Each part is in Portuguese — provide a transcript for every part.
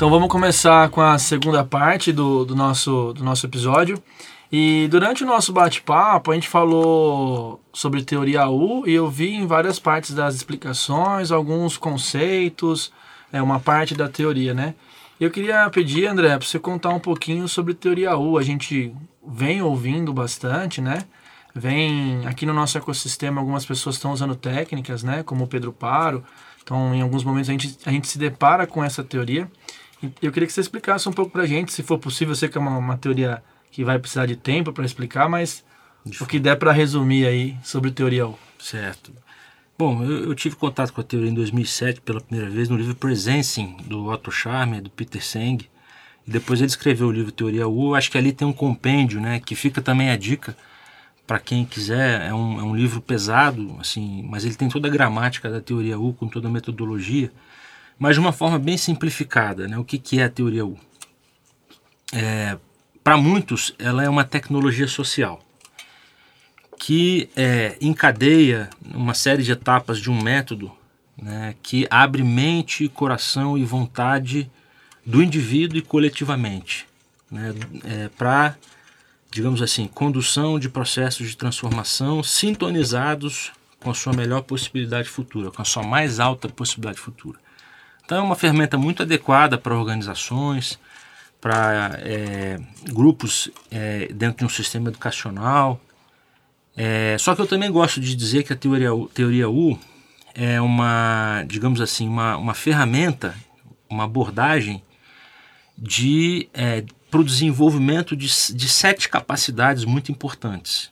Então vamos começar com a segunda parte do, do, nosso, do nosso episódio. E durante o nosso bate-papo, a gente falou sobre teoria U e eu vi em várias partes das explicações alguns conceitos, é uma parte da teoria, né? Eu queria pedir, André, para você contar um pouquinho sobre teoria U. A gente vem ouvindo bastante, né? Vem aqui no nosso ecossistema algumas pessoas estão usando técnicas, né? Como o Pedro Paro. Então, em alguns momentos a gente, a gente se depara com essa teoria. Eu queria que você explicasse um pouco para a gente, se for possível. Eu sei que é uma, uma teoria que vai precisar de tempo para explicar, mas o que der para resumir aí sobre teoria U. Certo. Bom, eu, eu, tive contato com a teoria em 2007 pela primeira vez no livro Presencing, do Otto Scharmer, do Peter Seng. E depois ele escreveu o livro Teoria U. Acho que ali tem um compêndio, né, que fica também a dica para quem quiser. É um, é um livro pesado, assim, mas ele tem toda a gramática da Teoria U, com toda a metodologia mas de uma forma bem simplificada. Né? O que, que é a teoria U? É, Para muitos, ela é uma tecnologia social que é, encadeia uma série de etapas de um método né, que abre mente, coração e vontade do indivíduo e coletivamente né, é, para, digamos assim, condução de processos de transformação sintonizados com a sua melhor possibilidade futura, com a sua mais alta possibilidade futura. Então é uma ferramenta muito adequada para organizações, para é, grupos é, dentro de um sistema educacional. É, só que eu também gosto de dizer que a teoria, teoria U é uma, digamos assim, uma, uma ferramenta, uma abordagem de é, para o desenvolvimento de, de sete capacidades muito importantes,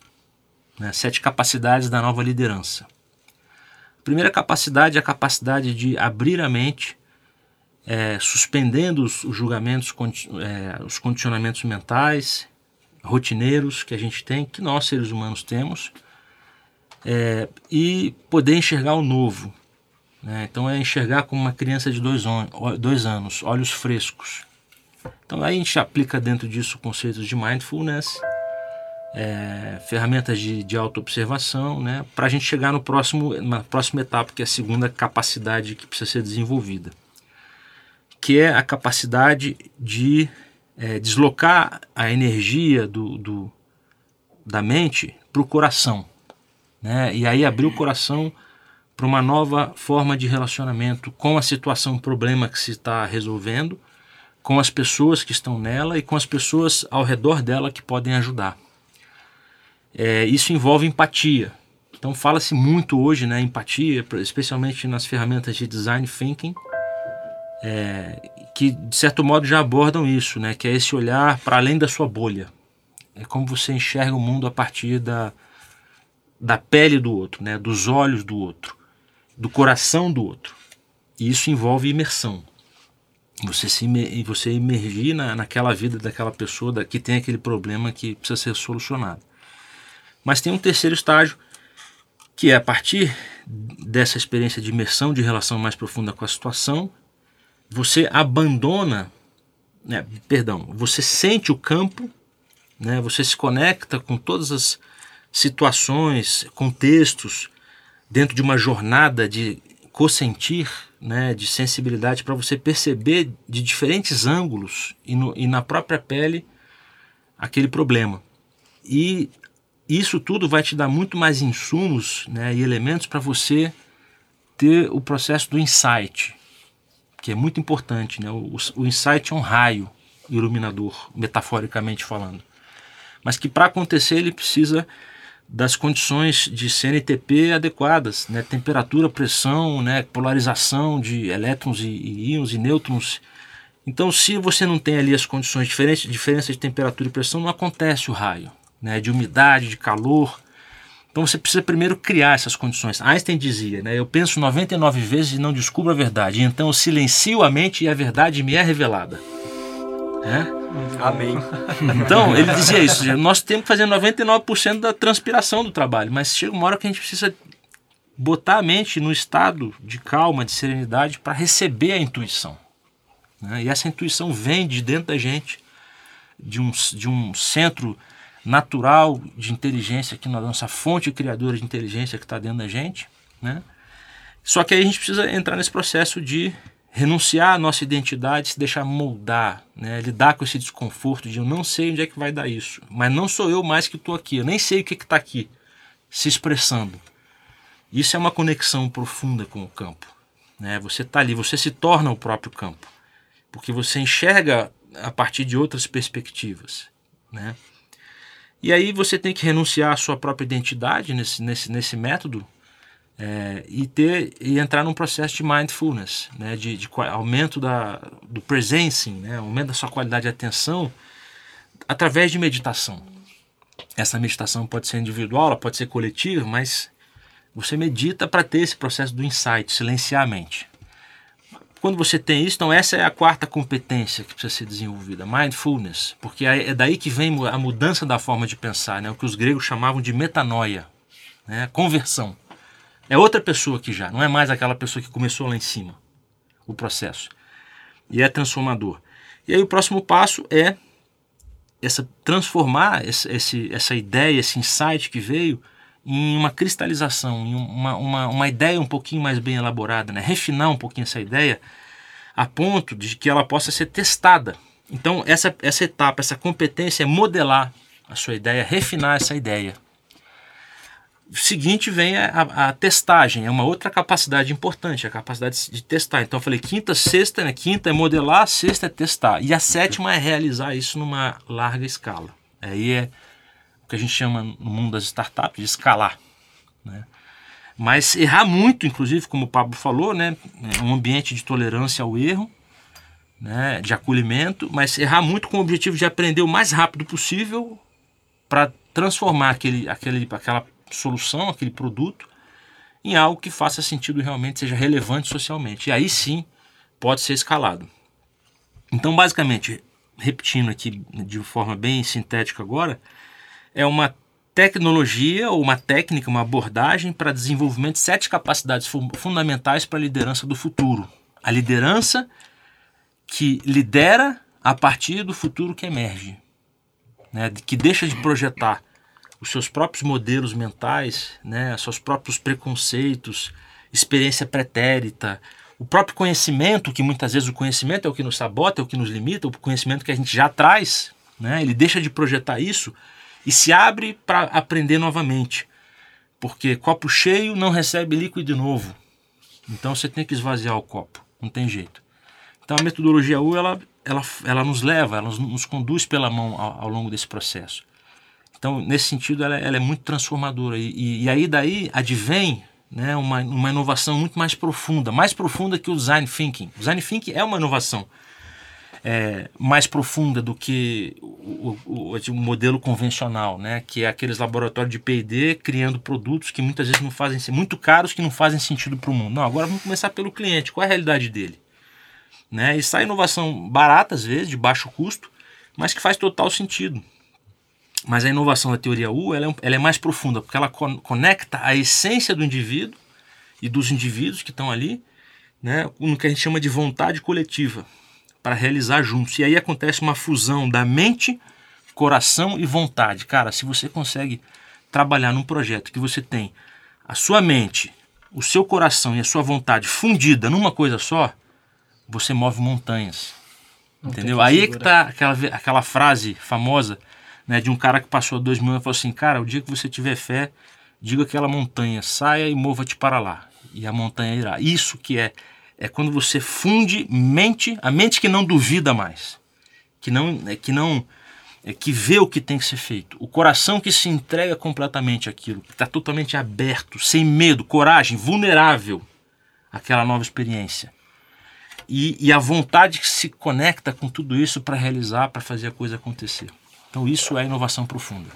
né? sete capacidades da nova liderança. A primeira capacidade é a capacidade de abrir a mente é, suspendendo os, os julgamentos, é, os condicionamentos mentais, rotineiros que a gente tem, que nós seres humanos temos, é, e poder enxergar o novo. Né? Então é enxergar como uma criança de dois, dois anos, olhos frescos. Então aí a gente aplica dentro disso conceitos de mindfulness, é, ferramentas de, de autoobservação, né, para a gente chegar no próximo, na próxima etapa, que é a segunda capacidade que precisa ser desenvolvida que é a capacidade de é, deslocar a energia do, do da mente para o coração. Né? E aí abrir o coração para uma nova forma de relacionamento com a situação, problema que se está resolvendo, com as pessoas que estão nela e com as pessoas ao redor dela que podem ajudar. É, isso envolve empatia. Então fala-se muito hoje, né, empatia, especialmente nas ferramentas de design thinking, é, que de certo modo já abordam isso, né? Que é esse olhar para além da sua bolha. É como você enxerga o mundo a partir da, da pele do outro, né? Dos olhos do outro, do coração do outro. E isso envolve imersão. Você se você emergir na, naquela vida daquela pessoa da, que tem aquele problema que precisa ser solucionado. Mas tem um terceiro estágio que é a partir dessa experiência de imersão, de relação mais profunda com a situação, você abandona, né, perdão, você sente o campo, né, você se conecta com todas as situações, contextos, dentro de uma jornada de co-sentir, né, de sensibilidade, para você perceber de diferentes ângulos e, no, e na própria pele aquele problema. E isso tudo vai te dar muito mais insumos né, e elementos para você ter o processo do insight, que é muito importante. Né? O, o insight é um raio iluminador, metaforicamente falando. Mas que para acontecer ele precisa das condições de CNTP adequadas, né? temperatura, pressão, né? polarização de elétrons e, e íons e nêutrons. Então, se você não tem ali as condições diferentes, diferença de temperatura e pressão, não acontece o raio, né? de umidade, de calor. Então você precisa primeiro criar essas condições. Einstein dizia, né, eu penso 99 vezes e não descubro a verdade, então eu silencio a mente e a verdade me é revelada. É? Amém. Então, ele dizia isso, nós temos que fazer 99% da transpiração do trabalho, mas chega uma hora que a gente precisa botar a mente no estado de calma, de serenidade, para receber a intuição. Né? E essa intuição vem de dentro da gente, de um, de um centro natural de inteligência aqui na nossa fonte criadora de inteligência que está dentro da gente, né? Só que aí a gente precisa entrar nesse processo de renunciar à nossa identidade, se deixar moldar, né? lidar com esse desconforto de eu não sei onde é que vai dar isso, mas não sou eu mais que estou aqui, eu nem sei o que está aqui se expressando. Isso é uma conexão profunda com o campo. Né? Você está ali, você se torna o próprio campo, porque você enxerga a partir de outras perspectivas. Né? E aí você tem que renunciar à sua própria identidade nesse, nesse, nesse método é, e ter e entrar num processo de mindfulness, né, de, de aumento da, do presencing, né, aumento da sua qualidade de atenção através de meditação. Essa meditação pode ser individual, ela pode ser coletiva, mas você medita para ter esse processo do insight, silenciar a mente. Quando você tem isso, então essa é a quarta competência que precisa ser desenvolvida, mindfulness, porque é daí que vem a mudança da forma de pensar, né, o que os gregos chamavam de metanoia, né, conversão. É outra pessoa aqui já, não é mais aquela pessoa que começou lá em cima o processo. E é transformador. E aí o próximo passo é essa transformar esse, essa ideia, esse insight que veio em uma cristalização, em uma, uma, uma ideia um pouquinho mais bem elaborada, né? refinar um pouquinho essa ideia a ponto de que ela possa ser testada. Então essa, essa etapa, essa competência é modelar a sua ideia, refinar essa ideia seguinte vem a, a, testagem, é uma outra capacidade importante, a capacidade de testar. Então eu falei quinta, sexta, né? Quinta é modelar, sexta é testar. E a sétima é realizar isso numa larga escala. Aí é o que a gente chama no mundo das startups de escalar. Né? Mas errar muito, inclusive, como o Pablo falou, né? É um ambiente de tolerância ao erro, né? de acolhimento, mas errar muito com o objetivo de aprender o mais rápido possível para transformar aquele, aquele, aquela solução, aquele produto, em algo que faça sentido realmente, seja relevante socialmente. E aí sim pode ser escalado. Então, basicamente, repetindo aqui de forma bem sintética agora, é uma tecnologia ou uma técnica, uma abordagem para desenvolvimento de sete capacidades fundamentais para a liderança do futuro. A liderança que lidera a partir do futuro que emerge, né, que deixa de projetar os seus próprios modelos mentais, né, seus próprios preconceitos, experiência pretérita, o próprio conhecimento, que muitas vezes o conhecimento é o que nos sabota, é o que nos limita, o conhecimento que a gente já traz, né, ele deixa de projetar isso e se abre para aprender novamente. Porque copo cheio não recebe líquido novo. Então você tem que esvaziar o copo, não tem jeito. Então a metodologia U ela, ela, ela nos leva, ela nos, nos conduz pela mão ao, ao longo desse processo. Então, nesse sentido, ela, ela é muito transformadora. E, e, e, aí daí advém né, uma, uma inovação muito mais profunda, mais profunda que o design thinking. O design thinking é uma inovação é, mais profunda do que o, o, o, modelo convencional, né, que é aqueles laboratórios de P&D criando produtos que muitas vezes não fazem muito caros, que não fazem sentido para o mundo. Não, agora vamos começar pelo cliente. Qual é a realidade dele? Né? E sai inovação barata às vezes, de baixo custo, mas que faz total sentido. Mas a inovação da teoria U ela é, ela é mais profunda, porque ela conecta a essência do indivíduo e dos indivíduos que estão ali, né, no que a gente chama de vontade coletiva, para realizar juntos. E aí acontece uma fusão da mente, coração e vontade. Cara, se você consegue trabalhar num projeto que você tem a sua mente, o seu coração e a sua vontade fundida numa coisa só, você move montanhas. Não entendeu? Aí é que tá aquela, aquela frase famosa né, de um cara que passou dois mil anos e falou assim, cara, o dia que você tiver fé, diga aquela montanha, saia e mova-te para lá. E a montanha irá. Isso que é, é quando você funde mente, a mente que não duvida mais, que não, é, que não, é, que vê o que tem que ser feito, o coração que se entrega completamente àquilo, que está totalmente aberto, sem medo, coragem, vulnerável àquela nova experiência. E, e a vontade que se conecta com tudo isso para realizar, para fazer a coisa acontecer. Então isso é inovação profunda.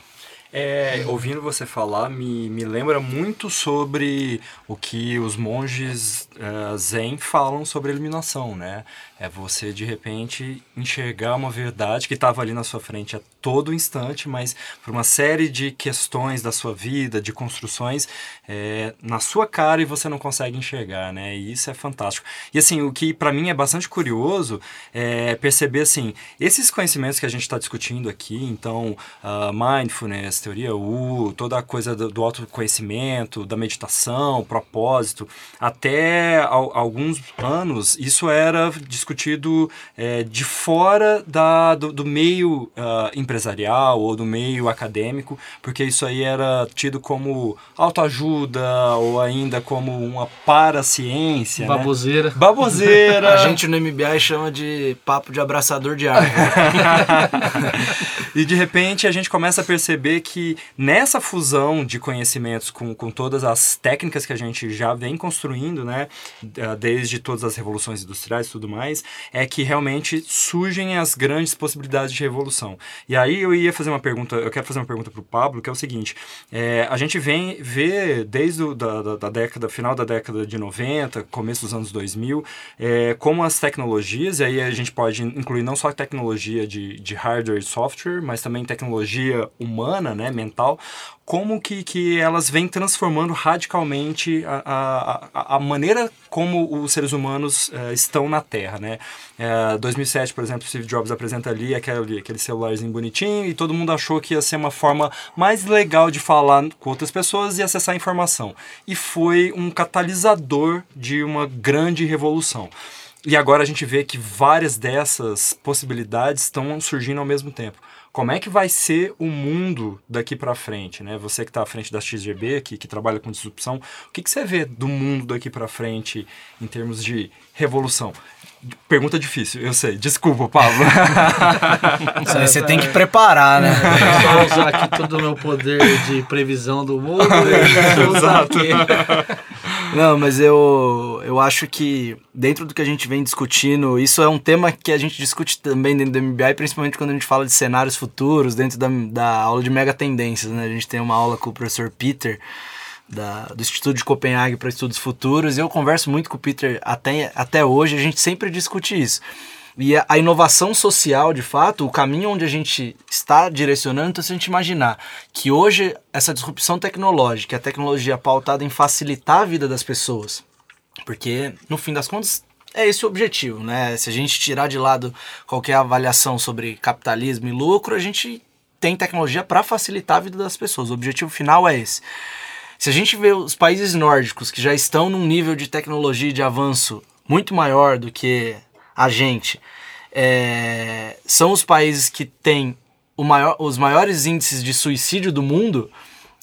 É, ouvindo você falar, me, me lembra muito sobre o que os monges uh, Zen falam sobre iluminação, né? É você, de repente, enxergar uma verdade que estava ali na sua frente a todo instante, mas por uma série de questões da sua vida, de construções, é, na sua cara e você não consegue enxergar, né? E isso é fantástico. E assim, o que para mim é bastante curioso é perceber, assim, esses conhecimentos que a gente está discutindo aqui, então, uh, mindfulness, teoria U, toda a coisa do, do autoconhecimento, da meditação, propósito, até alguns anos isso era discutido é, de fora da, do, do meio uh, empresarial ou do meio acadêmico, porque isso aí era tido como autoajuda ou ainda como uma paraciência. Né? Baboseira. Né? Baboseira. a gente no MBI chama de papo de abraçador de árvore. e de repente a gente começa a perceber que nessa fusão de conhecimentos com, com todas as técnicas que a gente já vem construindo, né, desde todas as revoluções industriais e tudo mais, é que realmente surgem as grandes possibilidades de revolução. E aí eu ia fazer uma pergunta, eu quero fazer uma pergunta para o Pablo, que é o seguinte: é, a gente vem ver desde o, da, da, da, década, final da década de 90, começo dos anos 2000, é, como as tecnologias, e aí a gente pode incluir não só a tecnologia de, de hardware e software, mas também tecnologia humana, né, mental, como que, que elas vêm transformando radicalmente a, a, a maneira como os seres humanos uh, estão na Terra, né? Uh, eh, 2007, por exemplo, Steve Jobs apresenta ali aquele, aquele celularzinho bonitinho e todo mundo achou que ia ser uma forma mais legal de falar com outras pessoas e acessar informação. E foi um catalisador de uma grande revolução. E agora a gente vê que várias dessas possibilidades estão surgindo ao mesmo tempo como é que vai ser o mundo daqui para frente, né? Você que está à frente da XGB, que, que trabalha com disrupção, o que, que você vê do mundo daqui para frente em termos de revolução? Pergunta difícil, eu sei. Desculpa, Pablo. Isso aí você tem que preparar, né? Vou usar aqui todo o meu poder de previsão do mundo. Exato. Não, mas eu, eu acho que dentro do que a gente vem discutindo, isso é um tema que a gente discute também dentro do MBI, principalmente quando a gente fala de cenários futuros, dentro da, da aula de mega tendências, né? A gente tem uma aula com o professor Peter, da, do Instituto de Copenhague para Estudos Futuros, e eu converso muito com o Peter até, até hoje, a gente sempre discute isso. E a, inovação social, de fato, o caminho onde a gente está direcionando, então, se a gente imaginar que hoje essa disrupção tecnológica, a tecnologia pautada em facilitar a vida das pessoas, porque no fim das contas é esse o objetivo, né? Se a gente tirar de lado qualquer avaliação sobre capitalismo e lucro, a gente tem tecnologia para facilitar a vida das pessoas. O objetivo final é esse. Se a gente vê os países nórdicos que já estão num nível de tecnologia e de avanço muito maior do que a gente, é, são os países que têm maior, os maiores índices de suicídio do mundo,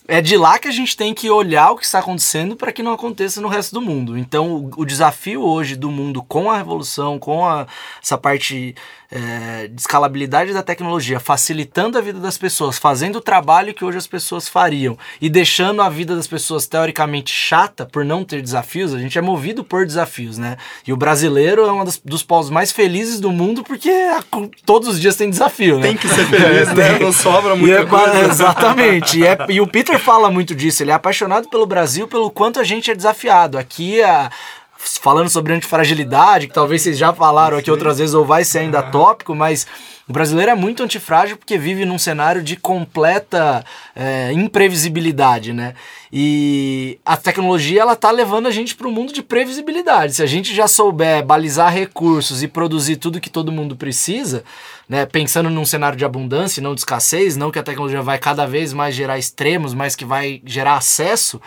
é de lá que a gente tem que olhar o que está acontecendo para que não aconteça no resto do mundo. Então, o, o, desafio hoje do mundo com a revolução, com a, essa parte é, de escalabilidade da tecnologia, facilitando a vida das pessoas, fazendo o trabalho que hoje as pessoas fariam e deixando a vida das pessoas teoricamente chata por não ter desafios, a gente é movido por desafios, né? E o brasileiro é um dos, dos povos mais felizes do mundo porque todos os dias tem desafio, né? Tem que ser feliz, é, né? Não sobra muita é, coisa. Exatamente. E, é, e o Peter fala muito disso, ele é apaixonado pelo Brasil, pelo quanto a gente é desafiado. Aqui a falando sobre antifragilidade, que talvez vocês já falaram aqui outras vezes ou vai ser ainda tópico, mas o brasileiro é muito antifrágil porque vive num cenário de completa é, imprevisibilidade, né? E a tecnologia ela tá levando a gente para um mundo de previsibilidade. Se a gente já souber balizar recursos e produzir tudo que todo mundo precisa, né, pensando num cenário de abundância, não de escassez, não que a tecnologia vai cada vez mais gerar extremos, mas que vai gerar acesso,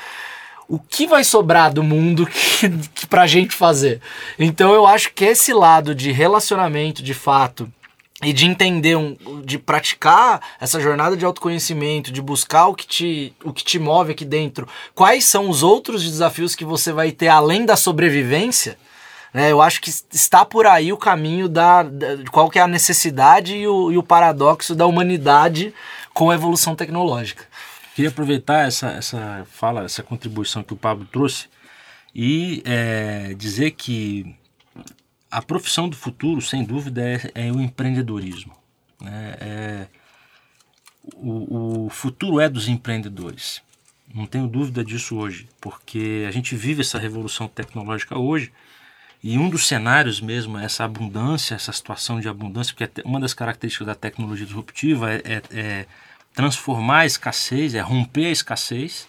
o que vai sobrar do mundo que, que pra gente fazer? Então eu acho que esse lado de relacionamento de fato e de entender, um, de praticar essa jornada de autoconhecimento, de buscar o que, te, o que te move aqui dentro, quais são os outros desafios que você vai ter além da sobrevivência, né? Eu acho que está por aí o caminho da, da qual que é a necessidade e o, e o paradoxo da humanidade com a evolução tecnológica. Queria aproveitar essa, essa fala, essa contribuição que o Pablo trouxe e é, dizer que a profissão do futuro, sem dúvida, é, é o empreendedorismo. Né? É, o, o futuro é dos empreendedores. Não tenho dúvida disso hoje, porque a gente vive essa revolução tecnológica hoje e um dos cenários mesmo é essa abundância, essa situação de abundância, porque uma das características da tecnologia disruptiva é, é, é transformar a escassez, é romper a escassez,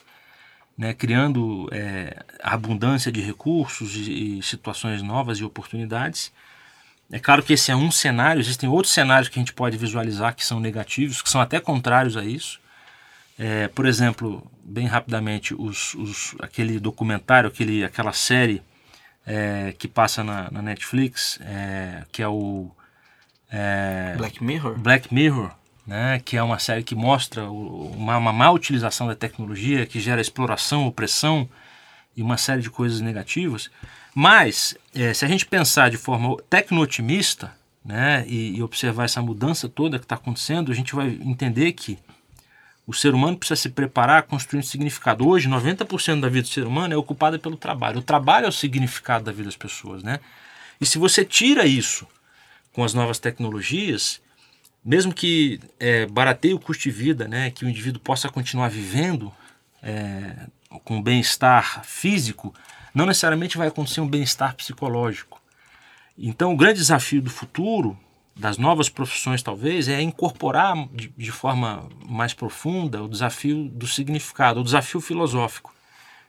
né, criando é, abundância de recursos e, e, situações novas e oportunidades. É claro que esse é um cenário, existem outros cenários que a gente pode visualizar que são negativos, que são até contrários a isso. É, por exemplo, bem rapidamente, os, os, aquele documentário, aquele, aquela série é, que passa na, na Netflix, é, que é o é, Black Mirror? Black Mirror, né, que é uma série que mostra uma, uma má utilização da tecnologia, que gera exploração, opressão e uma série de coisas negativas. Mas, é, se a gente pensar de forma tecno-otimista né, e, e observar essa mudança toda que está acontecendo, a gente vai entender que o ser humano precisa se preparar um significado. Hoje, 90% da vida do ser humano é ocupada pelo trabalho. O trabalho é o significado da vida das pessoas, né? E se você tira isso com as novas tecnologias, mesmo que é, barateie o custo de vida, né, que o indivíduo possa continuar vivendo é, com bem-estar físico, não necessariamente vai acontecer um bem-estar psicológico. Então, o grande desafio do futuro das novas profissões, talvez, é incorporar de, de, forma mais profunda o desafio do significado, o desafio filosófico.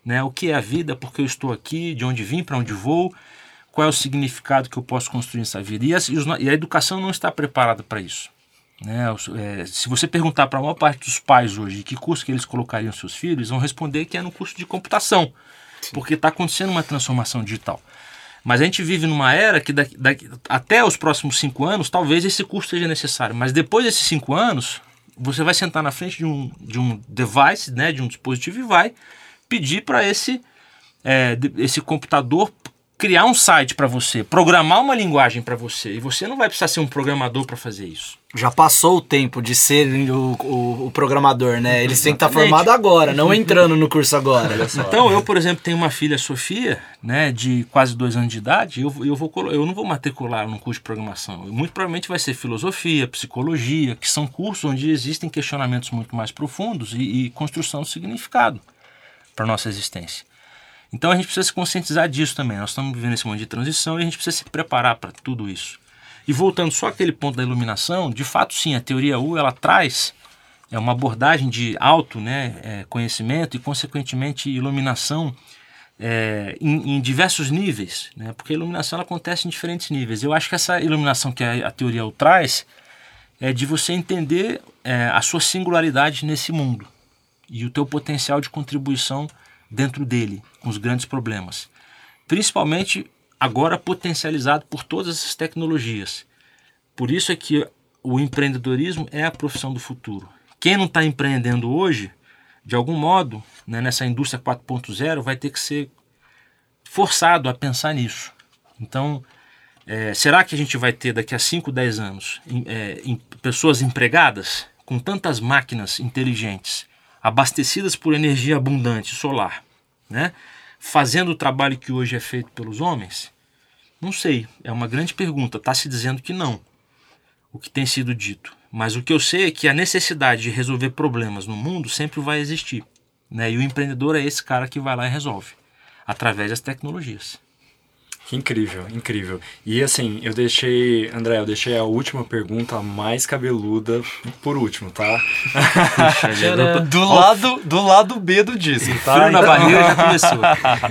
Né? O que é a vida, por que eu estou aqui, de onde vim, para onde vou, qual é o significado que eu posso construir nessa vida. E a, e a educação não está preparada para isso. Né? É, se você perguntar para a maior parte dos pais hoje que curso que eles colocariam seus filhos, vão responder que é no curso de computação, Sim. porque está acontecendo uma transformação digital. Mas a gente vive numa era que daqui, daqui, até os próximos cinco anos, talvez esse curso seja necessário. Mas depois desses cinco anos, você vai sentar na frente de um, de um device, né, de um dispositivo, e vai pedir para esse, é, esse computador criar um site para você, programar uma linguagem para você. E você não vai precisar ser um programador para fazer isso. Já passou o tempo de ser o, o, o programador, né? Eles têm que estar tá formado agora, não entrando no curso agora. Então, eu, por exemplo, tenho uma filha, Sofia, né, de quase dois anos de idade. Eu, eu, vou, eu não vou matricular num curso de programação. Muito provavelmente vai ser filosofia, psicologia, que são cursos onde existem questionamentos muito mais profundos e, e construção do significado para nossa existência. Então a gente precisa se conscientizar disso também. Nós estamos vivendo esse momento de transição e a gente precisa se preparar para tudo isso. E voltando só àquele ponto da iluminação, de fato sim, a teoria U ela traz é uma abordagem de alto né, é, conhecimento e consequentemente iluminação é, em, em, diversos níveis, né, porque a iluminação acontece em diferentes níveis. Eu acho que essa iluminação que a, a teoria U traz é de você entender é, a sua singularidade nesse mundo e o teu potencial de contribuição dentro dele, com os grandes problemas. Principalmente agora potencializado por todas essas tecnologias. Por isso é que o empreendedorismo é a profissão do futuro. Quem não está empreendendo hoje, de algum modo, né, nessa indústria 4.0, vai ter que ser forçado a pensar nisso. Então, é, será que a gente vai ter daqui a 5, 10 anos em, é, em pessoas empregadas com tantas máquinas inteligentes abastecidas por energia abundante solar, né? fazendo o trabalho que hoje é feito pelos homens? Não sei, é uma grande pergunta. Está se dizendo que não, o que tem sido dito. Mas o que eu sei é que a necessidade de resolver problemas no mundo sempre vai existir. Né? E o empreendedor é esse cara que vai lá e resolve, através das tecnologias. Que incrível, incrível. E assim, eu deixei, André, eu deixei a última pergunta mais cabeluda por último, tá? do, lado, do lado B do disco, tá? Frio na então... barriga já começou.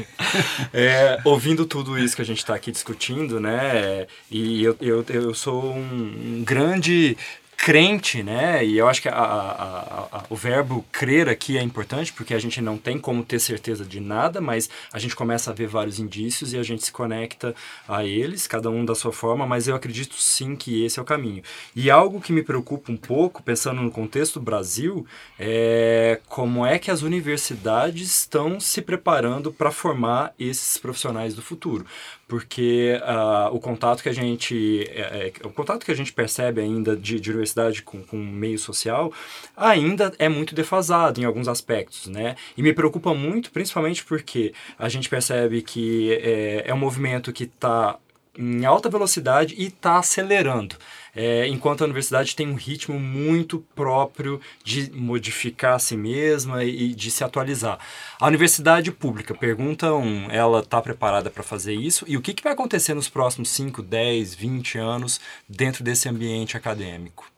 é, ouvindo tudo isso que a gente está aqui discutindo, né? E eu, eu, eu sou um grande crente, né? E eu acho que a, a, a, o verbo crer aqui é importante porque a gente não tem como ter certeza de nada, mas a gente começa a ver vários indícios e a gente se conecta a eles, cada um da sua forma, mas eu acredito sim que esse é o caminho. E algo que me preocupa um pouco, pensando no contexto do Brasil, é como é que as universidades estão se preparando para formar esses profissionais do futuro porque uh, o contato que a gente é, é, o contato que a gente percebe ainda de, de universidade com, com o meio social ainda é muito defasado em alguns aspectos, né? E me preocupa muito, principalmente porque a gente percebe que é, é um movimento que está em alta velocidade e está acelerando é, enquanto a universidade tem um ritmo muito próprio de modificar a si mesma e de se atualizar. A universidade pública, pergunta um, ela está preparada para fazer isso? E o que, que vai acontecer nos próximos 5, 10, 20 anos dentro desse ambiente acadêmico?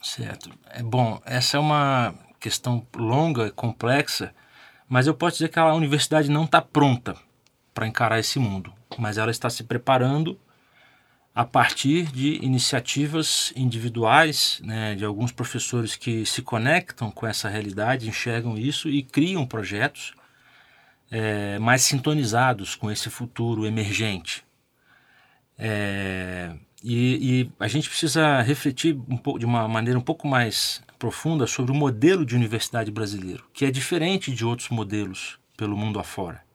Certo. É bom, essa é uma questão longa complexa, mas eu posso dizer que a universidade não está pronta para encarar esse mundo, mas ela está se preparando a partir de iniciativas individuais, né, de alguns professores que se conectam com essa realidade, enxergam isso e criam projetos é, mais sintonizados com esse futuro emergente. É, e, e, a gente precisa refletir um pouco, de uma maneira um pouco mais profunda sobre o modelo de universidade brasileiro, que é diferente de outros modelos pelo mundo afora.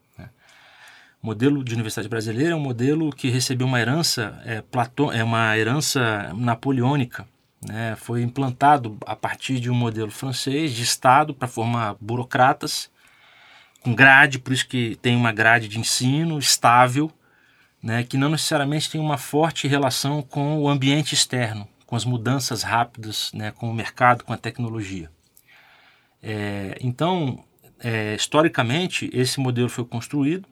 O modelo de universidade brasileira é um modelo que recebeu uma herança, é, Platão, é uma herança napoleônica. Né? Foi implantado a partir de um modelo francês de Estado para formar burocratas, com grade, por isso que tem uma grade de ensino estável, né? que não necessariamente tem uma forte relação com o ambiente externo, com as mudanças rápidas, né? com o mercado, com a tecnologia. É, então, é, historicamente, esse modelo foi construído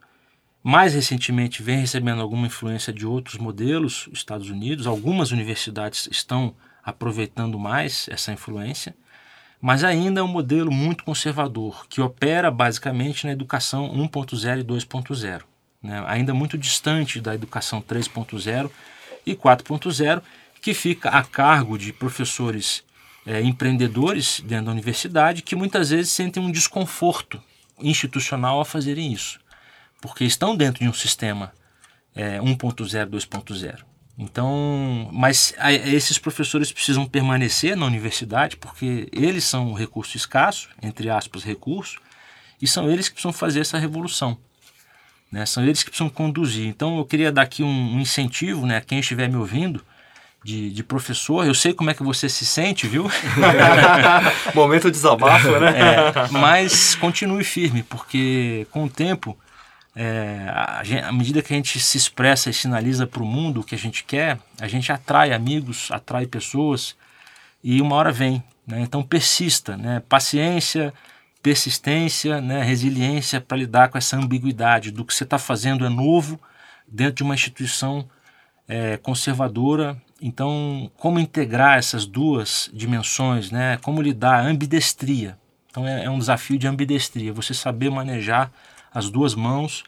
mais recentemente vem recebendo alguma influência de outros modelos, Estados Unidos, algumas universidades estão aproveitando mais essa influência, mas ainda é um modelo muito conservador, que opera basicamente na educação 1.0 e 2.0, né? ainda muito distante da educação 3.0 e 4.0, que fica a cargo de professores é, empreendedores dentro da universidade que muitas vezes sentem um desconforto institucional a fazerem isso porque estão dentro de um sistema é, 1.0, 2.0. Então, mas a, esses professores precisam permanecer na universidade porque eles são um recurso escasso, entre aspas, recurso, e são eles que precisam fazer essa revolução. Né? São eles que precisam conduzir. Então, eu queria dar aqui um, um incentivo né, a quem estiver me ouvindo, de, de, professor. Eu sei como é que você se sente, viu? Momento de desabafo, né? É, mas continue firme, porque com o tempo é, à medida que a gente se expressa e sinaliza para o mundo o que a gente quer, a gente atrai amigos, atrai pessoas e uma hora vem. Né? Então persista, né? paciência, persistência, né? resiliência para lidar com essa ambiguidade do que você está fazendo é novo dentro de uma instituição é, conservadora. Então, como integrar essas duas dimensões, né? como lidar, ambidestria. Então é, é um desafio de ambidestria, você saber manejar as duas mãos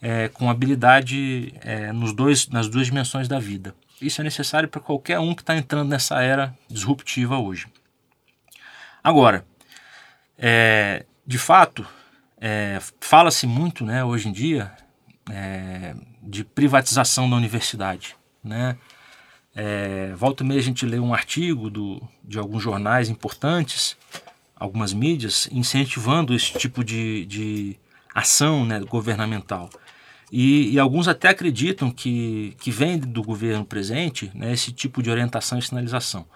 é, com habilidade é, nos dois, nas duas dimensões da vida. Isso é necessário para qualquer um que está entrando nessa era disruptiva hoje. Agora, é, de fato, é, fala-se muito né, hoje em dia é, de privatização da universidade. Né? É, volta e meia a gente lê um artigo do, de alguns jornais importantes, algumas mídias, incentivando esse tipo de, de ação né, governamental. E, e, alguns até acreditam que, que vem do governo presente né, esse tipo de orientação e sinalização.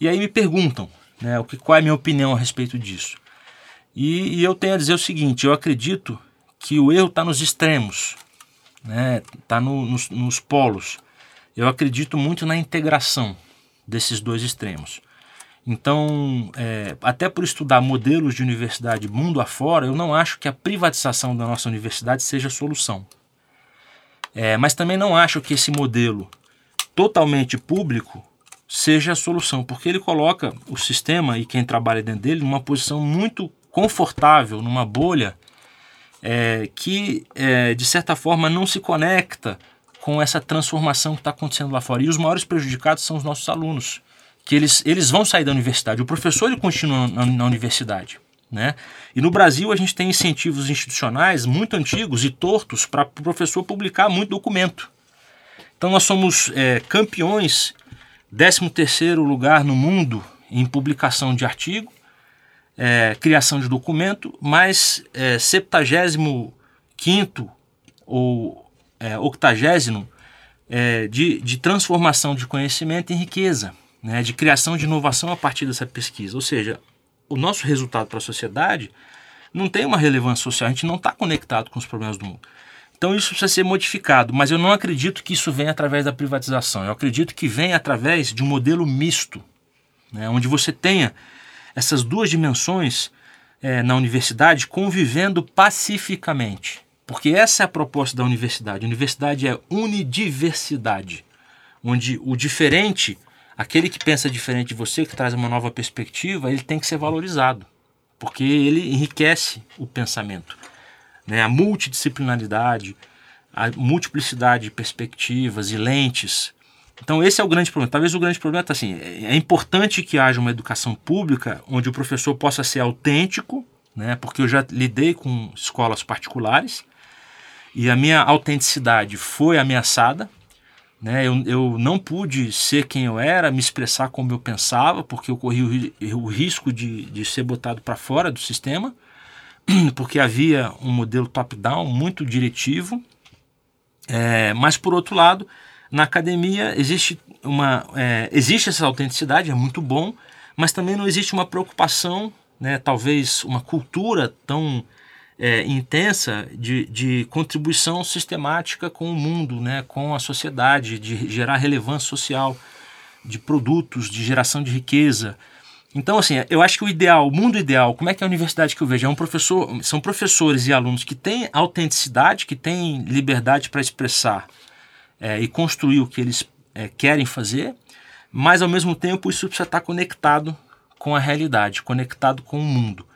E aí me perguntam né, o que, qual é a minha opinião a respeito disso. E, e eu tenho a dizer o seguinte: eu acredito que o erro está nos extremos, está né, tá no, nos, nos polos. Eu acredito muito na integração desses dois extremos. Então, é, até por estudar modelos de universidade mundo afora, eu não acho que a privatização da nossa universidade seja a solução. É, mas também não acho que esse modelo totalmente público seja a solução, porque ele coloca o sistema e quem trabalha dentro dele numa posição muito confortável, numa bolha é, que, é, de certa forma, não se conecta com essa transformação que está acontecendo lá fora. E os maiores prejudicados são os nossos alunos que eles, eles vão sair da universidade. O professor ele continua na, na universidade. Né? E no Brasil a gente tem incentivos institucionais muito antigos e tortos para o professor publicar muito documento. Então nós somos é, campeões, 13 lugar no mundo em publicação de artigo, é, criação de documento, mas é, 75 ou é, 80 é, de, de transformação de conhecimento em riqueza né, de criação de inovação a partir dessa pesquisa. Ou seja, o nosso resultado para a sociedade não tem uma relevância social, a gente não está conectado com os problemas do mundo. Então isso precisa ser modificado, mas eu não acredito que isso venha através da privatização. Eu acredito que venha através de um modelo misto, né, onde você tenha essas duas dimensões é, na universidade convivendo pacificamente. Porque essa é a proposta da universidade. A universidade é unidiversidade, onde o diferente aquele que pensa diferente de você, que traz uma nova perspectiva, ele tem que ser valorizado, porque ele enriquece o pensamento. Né? A multidisciplinaridade, a multiplicidade de perspectivas e lentes Então esse é o grande problema. Talvez o grande problema está assim, é, importante que haja uma educação pública onde o professor possa ser autêntico, né? Porque eu já lidei com escolas particulares e a minha autenticidade foi ameaçada, né? Eu, eu não pude ser quem eu era, me expressar como eu pensava, porque eu corri o, o risco de, de ser botado para fora do sistema, porque havia um modelo top-down muito diretivo. É, mas por outro lado, na academia existe uma é, existe essa autenticidade, é muito bom, mas também não existe uma preocupação, né, talvez uma cultura tão é, intensa de, de contribuição sistemática com o mundo, né, com a sociedade, de gerar relevância social, de produtos, de geração de riqueza. Então, assim, eu acho que o ideal, o mundo ideal, como é que é a universidade que eu vejo? É um professor, são professores e alunos que têm autenticidade, que têm liberdade para expressar é, e construir o que eles é, querem fazer, mas ao mesmo tempo isso precisa estar conectado com a realidade, conectado com o mundo.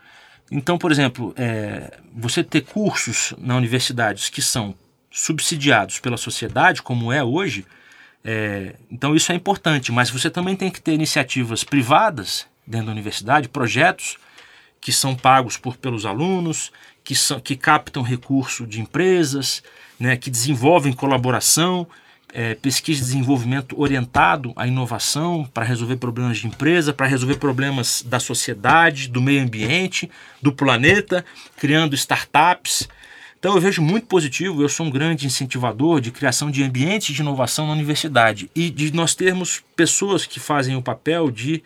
Então, por exemplo, é, você ter cursos na universidade que são subsidiados pela sociedade, como é hoje, é, então isso é importante, mas você também tem que ter iniciativas privadas dentro da universidade, projetos que são pagos por, pelos alunos, que, são, que captam recurso de empresas, né, que desenvolvem colaboração, é, pesquisa e desenvolvimento orientado à inovação para resolver problemas de empresa, para resolver problemas da sociedade, do meio ambiente, do planeta, criando startups. Então eu vejo muito positivo, eu sou um grande incentivador de criação de ambientes de inovação na universidade e de nós termos pessoas que fazem o papel de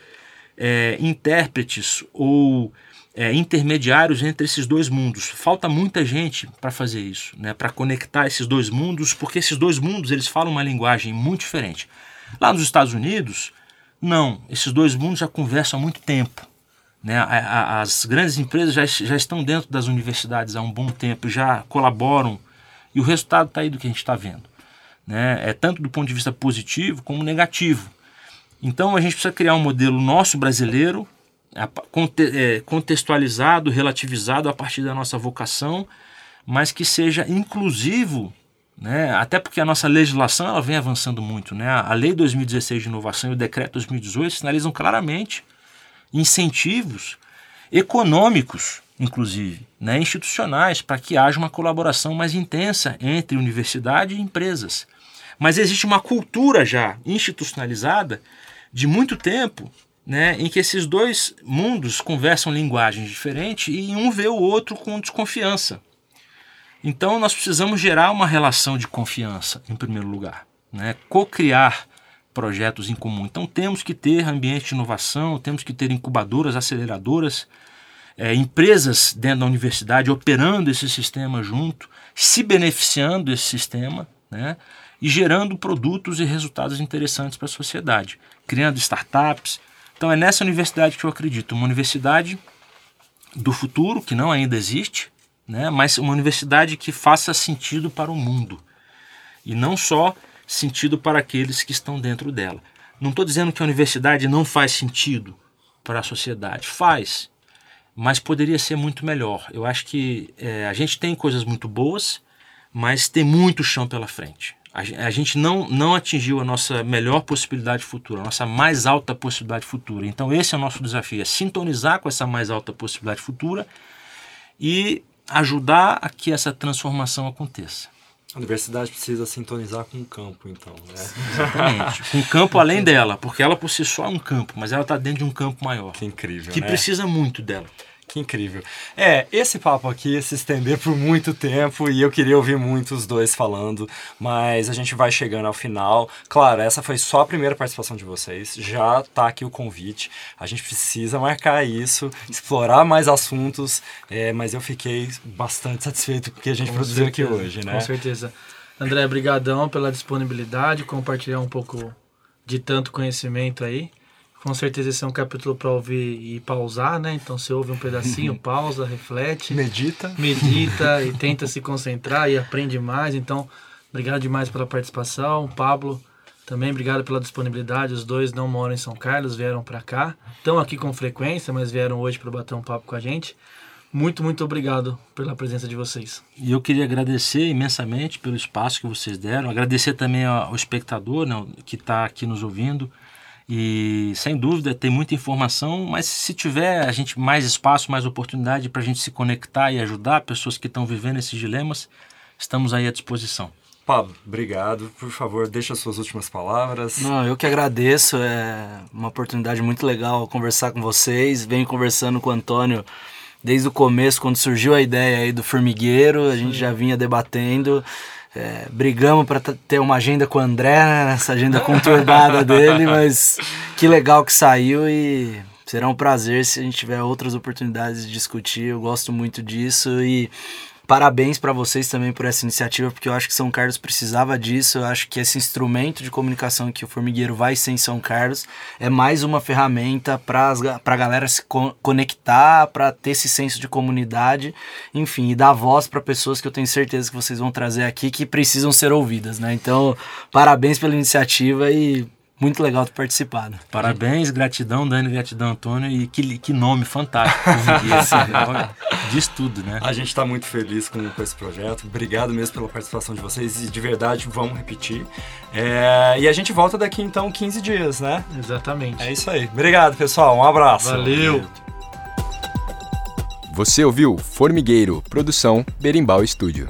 é, intérpretes ou é, intermediários entre esses dois mundos. Falta muita gente para fazer isso, né, para conectar esses dois mundos, porque esses dois mundos eles falam uma linguagem muito diferente. Lá nos Estados Unidos, não, esses dois mundos já conversam há muito tempo. Né? As grandes empresas já, já estão dentro das universidades há um bom tempo, já colaboram, e o resultado está aí do que a gente está vendo. Né? É tanto do ponto de vista positivo como negativo. Então a gente precisa criar um modelo nosso brasileiro contextualizado, relativizado a partir da nossa vocação, mas que seja inclusivo, né? até porque a nossa legislação ela vem avançando muito. Né? A Lei 2016 de Inovação e o Decreto 2018 sinalizam claramente incentivos econômicos, inclusive, né? institucionais, para que haja uma colaboração mais intensa entre universidade e empresas. Mas existe uma cultura já institucionalizada de muito tempo né, em que esses dois mundos conversam linguagens diferentes e um vê o outro com desconfiança. Então nós precisamos gerar uma relação de confiança, em primeiro lugar, né, co-criar projetos em comum. Então temos que ter ambiente de inovação, temos que ter incubadoras, aceleradoras, é, empresas dentro da universidade operando esse sistema junto, se beneficiando desse sistema, né, e gerando produtos e resultados interessantes para a sociedade, criando startups, então é nessa universidade que eu acredito, uma universidade do futuro, que não ainda existe, né, mas uma universidade que faça sentido para o mundo e não só sentido para aqueles que estão dentro dela. Não estou dizendo que a universidade não faz sentido para a sociedade, faz, mas poderia ser muito melhor. Eu acho que é, a gente tem coisas muito boas, mas tem muito chão pela frente a gente não, não atingiu a nossa melhor possibilidade futura, a nossa mais alta possibilidade futura. Então, esse é o nosso desafio: é sintonizar com essa mais alta possibilidade futura e ajudar a que essa transformação aconteça. A universidade precisa sintonizar com o campo, então, né? Exatamente. com o campo além dela, porque ela por si só é um campo, mas ela está dentro de um campo maior. Que incrível, Que né? precisa muito dela. Que incrível. É, esse papo aqui ia se estender por muito tempo e eu queria ouvir muito os dois falando, mas a gente vai chegando ao final. Claro, essa foi só a primeira participação de vocês, já tá aqui o convite. A gente precisa marcar isso, explorar mais assuntos, é, mas eu fiquei bastante satisfeito com o que a gente com produziu certeza, aqui hoje, né? Com certeza. André, brigadão pela disponibilidade, compartilhar um pouco de tanto conhecimento aí. Com certeza esse é um capítulo para ouvir e pausar, né? Então você ouve um pedacinho, pausa, reflete. Medita. Medita e tenta se concentrar e aprende mais. Então, obrigado demais pela participação. Pablo, também obrigado pela disponibilidade. Os dois não moram em São Carlos, vieram para cá. Estão aqui com frequência, mas vieram hoje para bater um papo com a gente. Muito, muito obrigado pela presença de vocês. E eu queria agradecer imensamente pelo espaço que vocês deram, agradecer também ao espectador né, que está aqui nos ouvindo. E sem dúvida tem muita informação, mas se tiver a gente mais espaço, mais oportunidade para a gente se conectar e ajudar pessoas que estão vivendo esses dilemas, estamos aí à disposição. Pablo, obrigado. Por favor, deixe as suas últimas palavras. Não, eu que agradeço. É uma oportunidade muito legal conversar com vocês. Venho conversando com o Antônio desde o começo, quando surgiu a ideia aí do formigueiro, a gente já vinha debatendo. É, brigamos para ter uma agenda com o André, né, nessa agenda conturbada dele, mas que legal que saiu e será um prazer se a gente tiver outras oportunidades de discutir. Eu gosto muito disso e Parabéns para vocês também por essa iniciativa, porque eu acho que São Carlos precisava disso. Eu acho que esse instrumento de comunicação que o Formigueiro vai ser em São Carlos é mais uma ferramenta para a galera se co conectar, para ter esse senso de comunidade, enfim, e dar voz para pessoas que eu tenho certeza que vocês vão trazer aqui que precisam ser ouvidas, né? Então, parabéns pela iniciativa e muito legal ter participado. Parabéns, gratidão, Dani, gratidão, Antônio. E que, que nome fantástico. Diz tudo, né? A gente está muito feliz com, com esse projeto. Obrigado mesmo pela participação de vocês. E de verdade, vamos repetir. É, e a gente volta daqui então 15 dias, né? Exatamente. É isso aí. Obrigado, pessoal. Um abraço. Valeu. Você ouviu Formigueiro, produção Berimbau Estúdio.